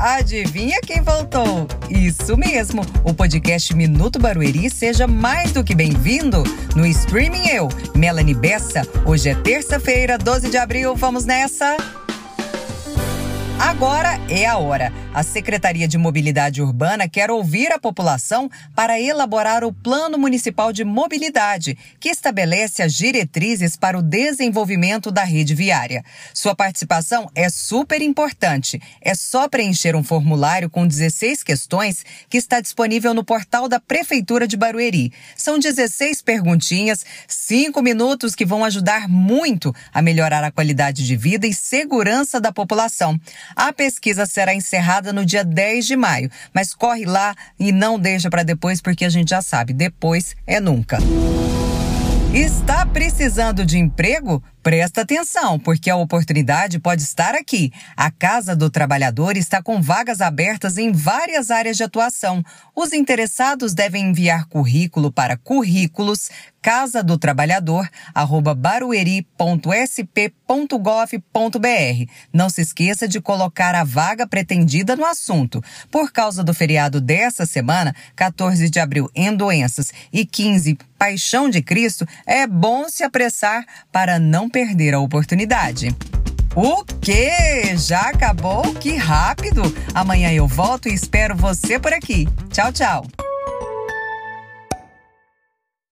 Adivinha quem voltou? Isso mesmo, o podcast Minuto Barueri seja mais do que bem-vindo. No Streaming Eu, Melanie Bessa. Hoje é terça-feira, 12 de abril, vamos nessa? Agora é a hora. A Secretaria de Mobilidade Urbana quer ouvir a população para elaborar o Plano Municipal de Mobilidade, que estabelece as diretrizes para o desenvolvimento da rede viária. Sua participação é super importante. É só preencher um formulário com 16 questões que está disponível no portal da Prefeitura de Barueri. São 16 perguntinhas, 5 minutos que vão ajudar muito a melhorar a qualidade de vida e segurança da população. A pesquisa será encerrada no dia 10 de maio, mas corre lá e não deixa para depois porque a gente já sabe, depois é nunca. Está precisando de emprego? Presta atenção, porque a oportunidade pode estar aqui. A Casa do Trabalhador está com vagas abertas em várias áreas de atuação. Os interessados devem enviar currículo para currículos casa do trabalhador barueri.sp.gov.br. Não se esqueça de colocar a vaga pretendida no assunto. Por causa do feriado dessa semana, 14 de abril em doenças e 15 Paixão de Cristo, é bom se apressar para não perder a oportunidade. O quê? Já acabou? Que rápido! Amanhã eu volto e espero você por aqui. Tchau, tchau!